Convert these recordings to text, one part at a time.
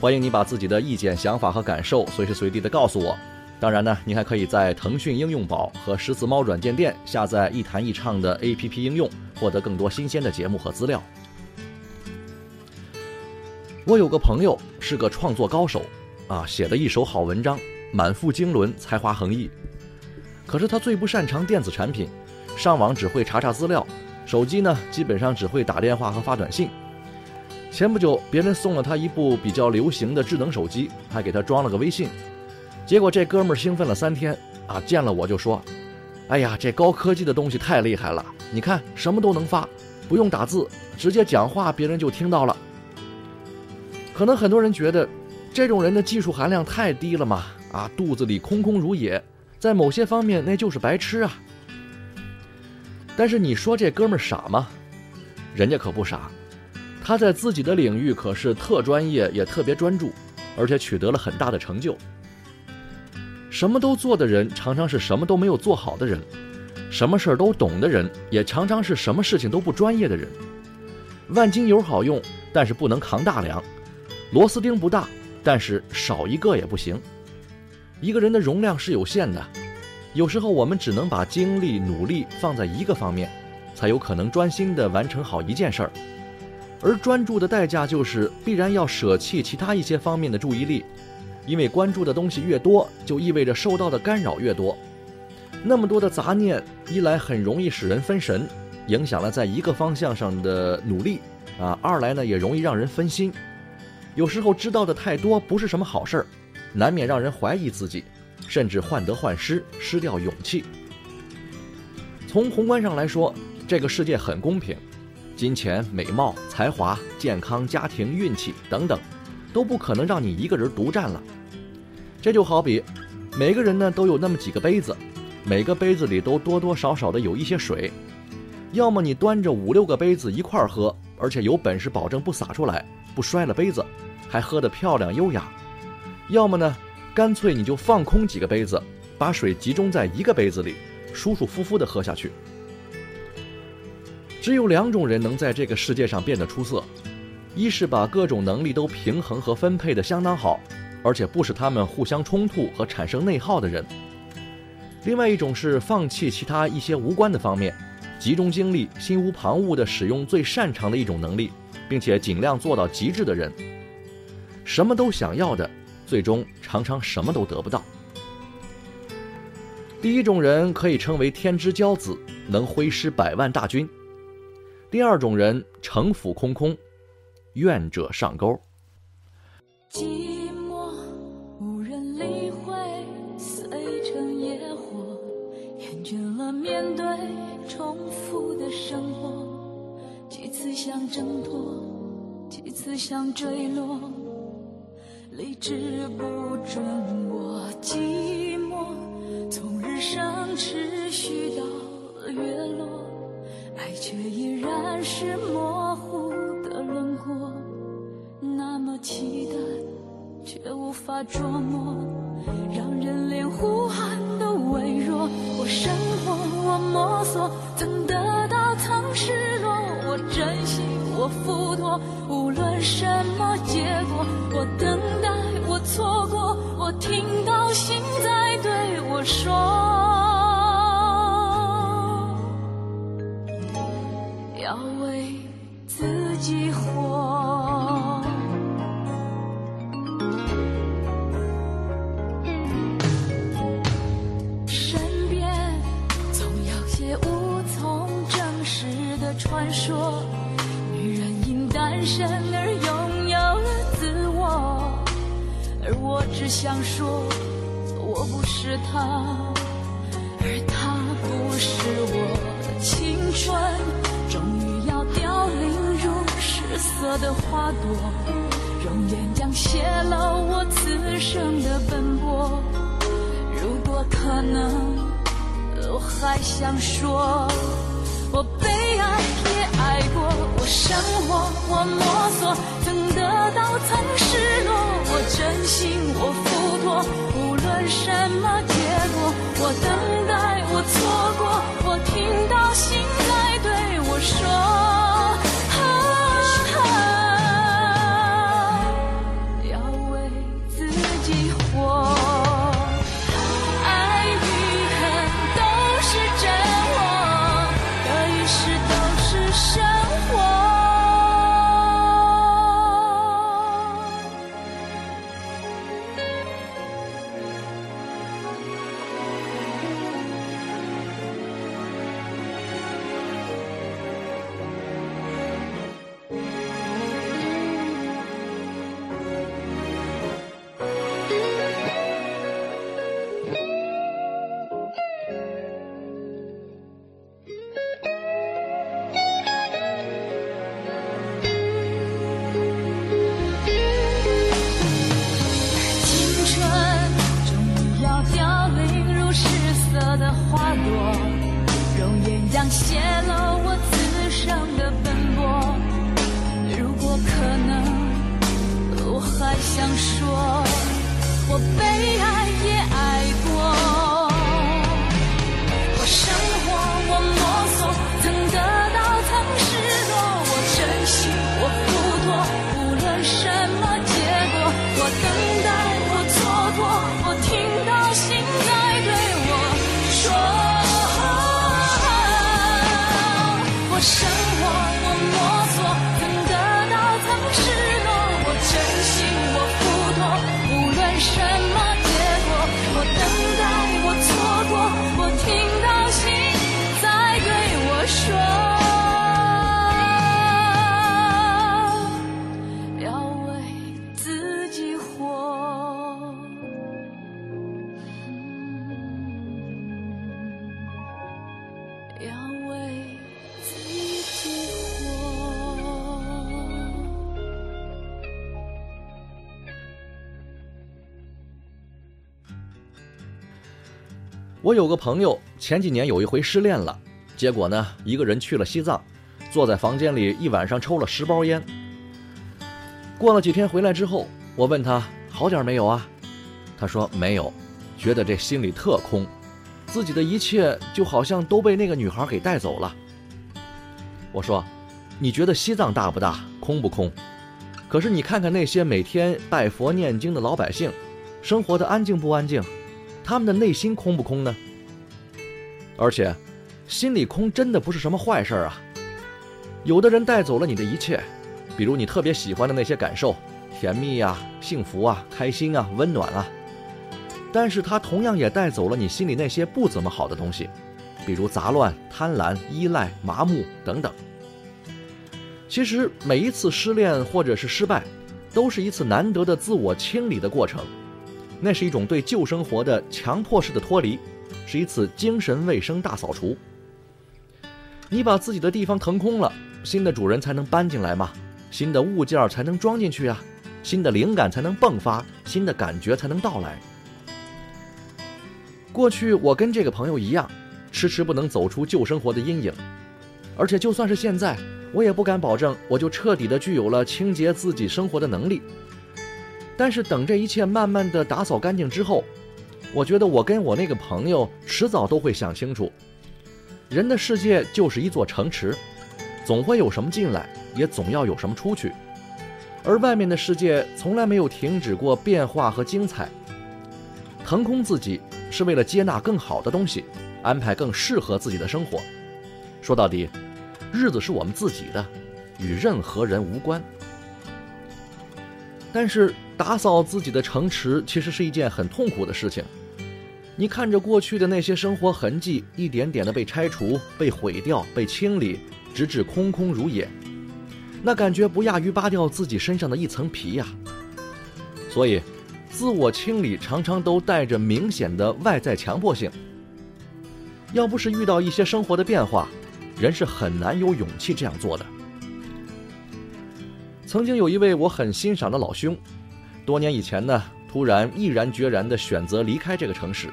欢迎你把自己的意见、想法和感受随时随地的告诉我。当然呢，您还可以在腾讯应用宝和石子猫软件店下载“一谈一唱”的 APP 应用，获得更多新鲜的节目和资料。我有个朋友是个创作高手，啊，写的一手好文章，满腹经纶，才华横溢。可是他最不擅长电子产品。上网只会查查资料，手机呢基本上只会打电话和发短信。前不久，别人送了他一部比较流行的智能手机，还给他装了个微信。结果这哥们儿兴奋了三天，啊，见了我就说：“哎呀，这高科技的东西太厉害了！你看什么都能发，不用打字，直接讲话别人就听到了。”可能很多人觉得，这种人的技术含量太低了嘛，啊，肚子里空空如也，在某些方面那就是白痴啊。但是你说这哥们儿傻吗？人家可不傻，他在自己的领域可是特专业，也特别专注，而且取得了很大的成就。什么都做的人，常常是什么都没有做好的人；什么事儿都懂的人，也常常是什么事情都不专业的人。万金油好用，但是不能扛大梁；螺丝钉不大，但是少一个也不行。一个人的容量是有限的。有时候我们只能把精力、努力放在一个方面，才有可能专心地完成好一件事儿。而专注的代价就是必然要舍弃其他一些方面的注意力，因为关注的东西越多，就意味着受到的干扰越多。那么多的杂念，一来很容易使人分神，影响了在一个方向上的努力啊；二来呢，也容易让人分心。有时候知道的太多不是什么好事儿，难免让人怀疑自己。甚至患得患失，失掉勇气。从宏观上来说，这个世界很公平，金钱、美貌、才华、健康、家庭、运气等等，都不可能让你一个人独占了。这就好比，每个人呢都有那么几个杯子，每个杯子里都多多少少的有一些水。要么你端着五六个杯子一块儿喝，而且有本事保证不洒出来，不摔了杯子，还喝得漂亮优雅；要么呢？干脆你就放空几个杯子，把水集中在一个杯子里，舒舒服服地喝下去。只有两种人能在这个世界上变得出色：一是把各种能力都平衡和分配的相当好，而且不使他们互相冲突和产生内耗的人；另外一种是放弃其他一些无关的方面，集中精力，心无旁骛地使用最擅长的一种能力，并且尽量做到极致的人。什么都想要的。最终常常什么都得不到。第一种人可以称为天之骄子，能挥师百万大军；第二种人城府空空，愿者上钩。寂寞无人理会，碎成野火，厌倦了面对重复的生活，几次想挣脱，几次想坠落。理智不准我寂寞，从日升持续到月落，爱却依然是模糊的轮廓，那么期待却无法捉摸，让人连呼喊都微弱。我生活，我摸索，怎得到曾失落？我珍惜，我付托，无论什么结果，我等待，我错过，我听到心在对我说，人生而拥有了自我，而我只想说，我不是他，而他不是我青春，终于要凋零如失色的花朵，容颜将泄露我此生的奔波。如果可能，我还想说。我被爱，生活，我摸索，曾得到，曾失落，我真心，我付托，无论什么结果，我等待，我错过，我听到心在对我说。question. 我有个朋友，前几年有一回失恋了，结果呢，一个人去了西藏，坐在房间里一晚上抽了十包烟。过了几天回来之后，我问他好点没有啊？他说没有，觉得这心里特空，自己的一切就好像都被那个女孩给带走了。我说，你觉得西藏大不大，空不空？可是你看看那些每天拜佛念经的老百姓，生活的安静不安静？他们的内心空不空呢？而且，心里空真的不是什么坏事啊。有的人带走了你的一切，比如你特别喜欢的那些感受，甜蜜啊、幸福啊、开心啊、温暖啊。但是他同样也带走了你心里那些不怎么好的东西，比如杂乱、贪婪、依赖、麻木等等。其实每一次失恋或者是失败，都是一次难得的自我清理的过程。那是一种对旧生活的强迫式的脱离，是一次精神卫生大扫除。你把自己的地方腾空了，新的主人才能搬进来嘛，新的物件才能装进去啊，新的灵感才能迸发，新的感觉才能到来。过去我跟这个朋友一样，迟迟不能走出旧生活的阴影，而且就算是现在，我也不敢保证我就彻底的具有了清洁自己生活的能力。但是等这一切慢慢的打扫干净之后，我觉得我跟我那个朋友迟早都会想清楚，人的世界就是一座城池，总会有什么进来，也总要有什么出去，而外面的世界从来没有停止过变化和精彩。腾空自己是为了接纳更好的东西，安排更适合自己的生活。说到底，日子是我们自己的，与任何人无关。但是。打扫自己的城池其实是一件很痛苦的事情。你看着过去的那些生活痕迹，一点点的被拆除、被毁掉、被清理，直至空空如也。那感觉不亚于扒掉自己身上的一层皮呀。所以，自我清理常常都带着明显的外在强迫性。要不是遇到一些生活的变化，人是很难有勇气这样做的。曾经有一位我很欣赏的老兄，多年以前呢，突然毅然决然地选择离开这个城市，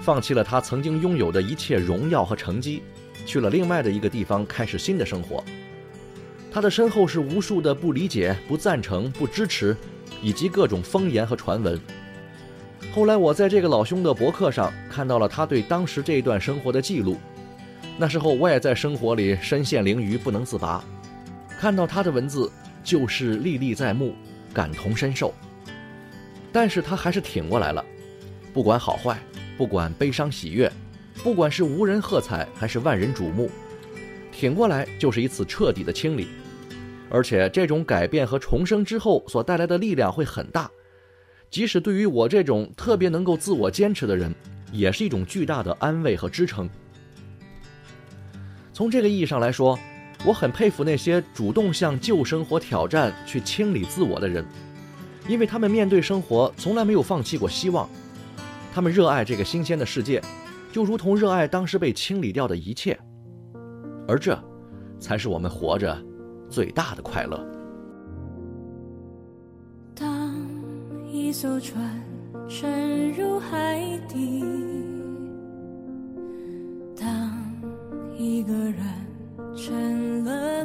放弃了他曾经拥有的一切荣耀和成绩，去了另外的一个地方开始新的生活。他的身后是无数的不理解、不赞成、不支持。以及各种风言和传闻。后来我在这个老兄的博客上看到了他对当时这一段生活的记录。那时候我也在生活里身陷囹圄，不能自拔。看到他的文字，就是历历在目，感同身受。但是他还是挺过来了，不管好坏，不管悲伤喜悦，不管是无人喝彩还是万人瞩目，挺过来就是一次彻底的清理。而且这种改变和重生之后所带来的力量会很大，即使对于我这种特别能够自我坚持的人，也是一种巨大的安慰和支撑。从这个意义上来说，我很佩服那些主动向旧生活挑战、去清理自我的人，因为他们面对生活从来没有放弃过希望，他们热爱这个新鲜的世界，就如同热爱当时被清理掉的一切，而这，才是我们活着。最大的快乐。当一艘船沉入海底，当一个人成了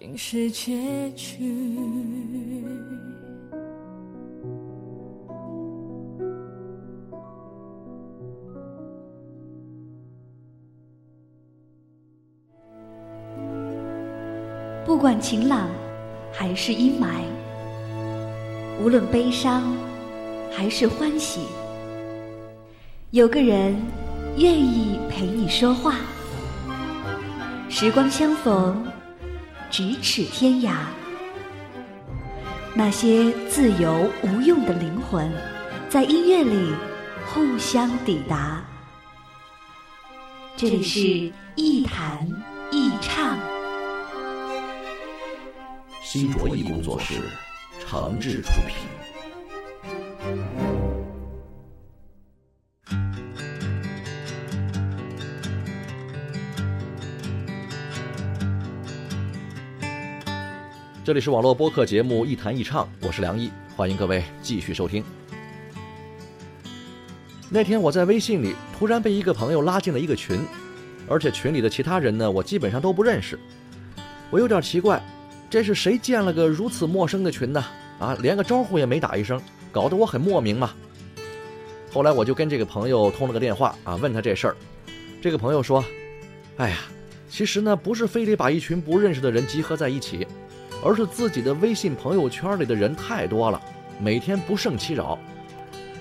竟是结局。不管晴朗还是阴霾无论悲伤还是欢喜有个人愿意陪你说话。时光相逢咫尺天涯。那些自由无用的灵魂，在音乐里互相抵达。这里是一弹一唱，新卓艺工作室诚挚出品。这里是网络播客节目《一弹一唱》，我是梁毅，欢迎各位继续收听。那天我在微信里突然被一个朋友拉进了一个群，而且群里的其他人呢，我基本上都不认识。我有点奇怪，这是谁建了个如此陌生的群呢？啊，连个招呼也没打一声，搞得我很莫名嘛。后来我就跟这个朋友通了个电话啊，问他这事儿。这个朋友说：“哎呀，其实呢，不是非得把一群不认识的人集合在一起，而是自己的微信朋友圈里的人太多了，每天不胜其扰。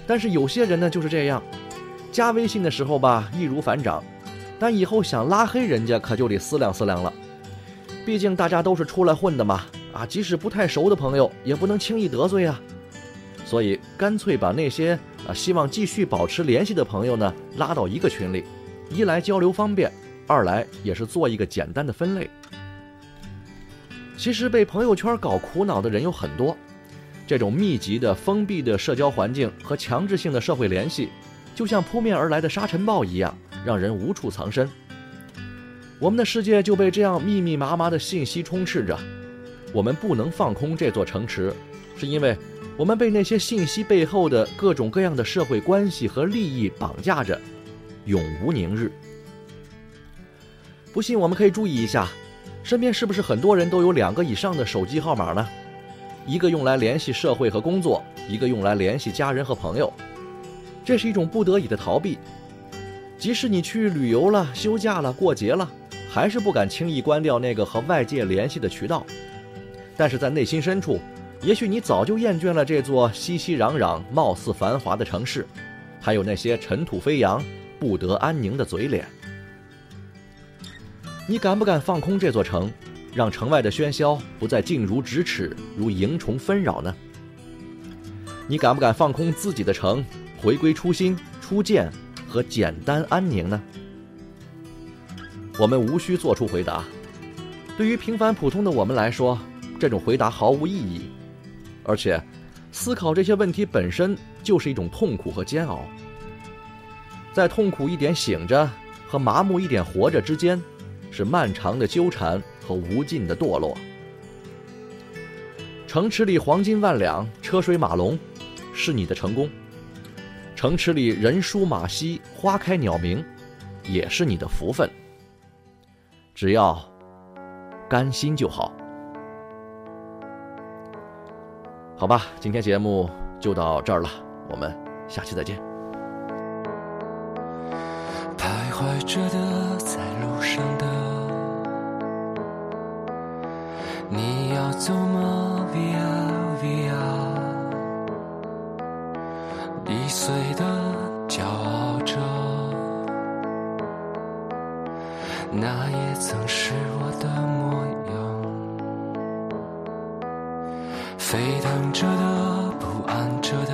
但是有些人呢就是这样，加微信的时候吧易如反掌，但以后想拉黑人家可就得思量思量了。毕竟大家都是出来混的嘛，啊，即使不太熟的朋友也不能轻易得罪啊。所以干脆把那些啊希望继续保持联系的朋友呢拉到一个群里，一来交流方便，二来也是做一个简单的分类。其实被朋友圈搞苦恼的人有很多。这种密集的、封闭的社交环境和强制性的社会联系，就像扑面而来的沙尘暴一样，让人无处藏身。我们的世界就被这样密密麻麻的信息充斥着。我们不能放空这座城池，是因为我们被那些信息背后的各种各样的社会关系和利益绑架着，永无宁日。不信，我们可以注意一下，身边是不是很多人都有两个以上的手机号码呢？一个用来联系社会和工作，一个用来联系家人和朋友，这是一种不得已的逃避。即使你去旅游了、休假了、过节了，还是不敢轻易关掉那个和外界联系的渠道。但是在内心深处，也许你早就厌倦了这座熙熙攘攘、貌似繁华的城市，还有那些尘土飞扬、不得安宁的嘴脸。你敢不敢放空这座城？让城外的喧嚣不再近如咫尺，如蝇虫纷扰呢？你敢不敢放空自己的城，回归初心、初见和简单安宁呢？我们无需做出回答。对于平凡普通的我们来说，这种回答毫无意义，而且思考这些问题本身就是一种痛苦和煎熬。在痛苦一点醒着和麻木一点活着之间，是漫长的纠缠。和无尽的堕落。城池里黄金万两，车水马龙，是你的成功；城池里人舒马稀，花开鸟鸣，也是你的福分。只要甘心就好。好吧，今天节目就到这儿了，我们下期再见。徘徊着的，走吗？Via Via，易碎的骄傲着，那也曾是我的模样。沸腾着的，不安着的，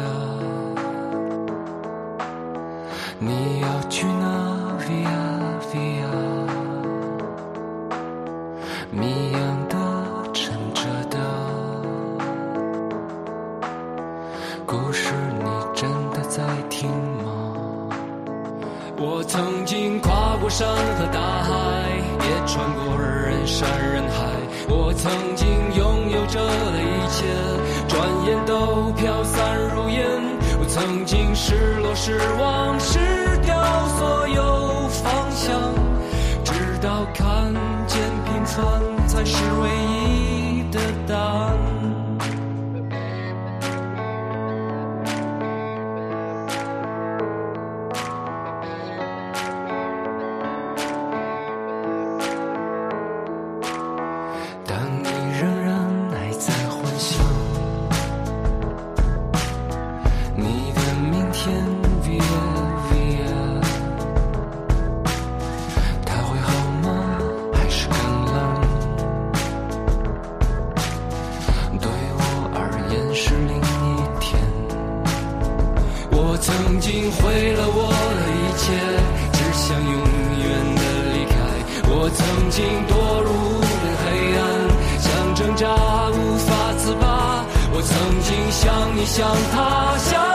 失我曾经像你像他像